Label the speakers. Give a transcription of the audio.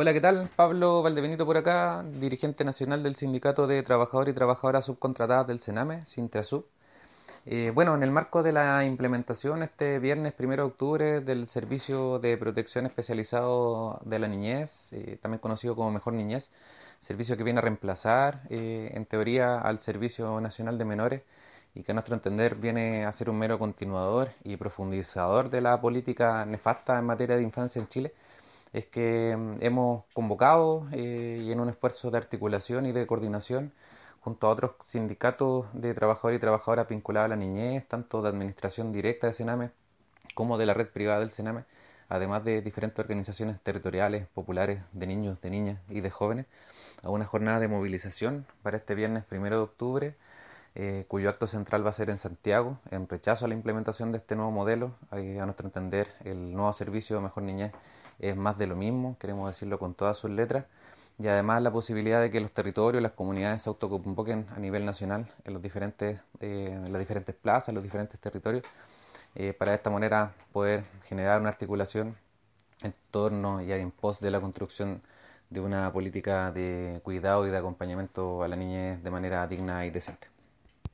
Speaker 1: Hola, ¿qué tal? Pablo Valdebenito por acá, dirigente nacional del Sindicato de Trabajadores y Trabajadoras Subcontratadas del Sename, Sintrasub. Eh, bueno, en el marco de la implementación este viernes 1 de octubre del Servicio de Protección Especializado de la Niñez, eh, también conocido como Mejor Niñez, servicio que viene a reemplazar eh, en teoría al Servicio Nacional de Menores y que a nuestro entender viene a ser un mero continuador y profundizador de la política nefasta en materia de infancia en Chile es que mm, hemos convocado eh, y en un esfuerzo de articulación y de coordinación junto a otros sindicatos de trabajadores y trabajadoras vinculados a la niñez, tanto de administración directa de Sename como de la red privada del Sename, además de diferentes organizaciones territoriales, populares, de niños, de niñas y de jóvenes, a una jornada de movilización para este viernes primero de octubre, eh, cuyo acto central va a ser en Santiago, en rechazo a la implementación de este nuevo modelo. a nuestro entender, el nuevo servicio de Mejor Niñez es más de lo mismo, queremos decirlo con todas sus letras, y además la posibilidad de que los territorios, las comunidades se autoconvoquen a nivel nacional en, los diferentes, eh, en las diferentes plazas, en los diferentes territorios, eh, para de esta manera poder generar una articulación en torno y en pos de la construcción de una política de cuidado y de acompañamiento a la niñez de manera digna y decente.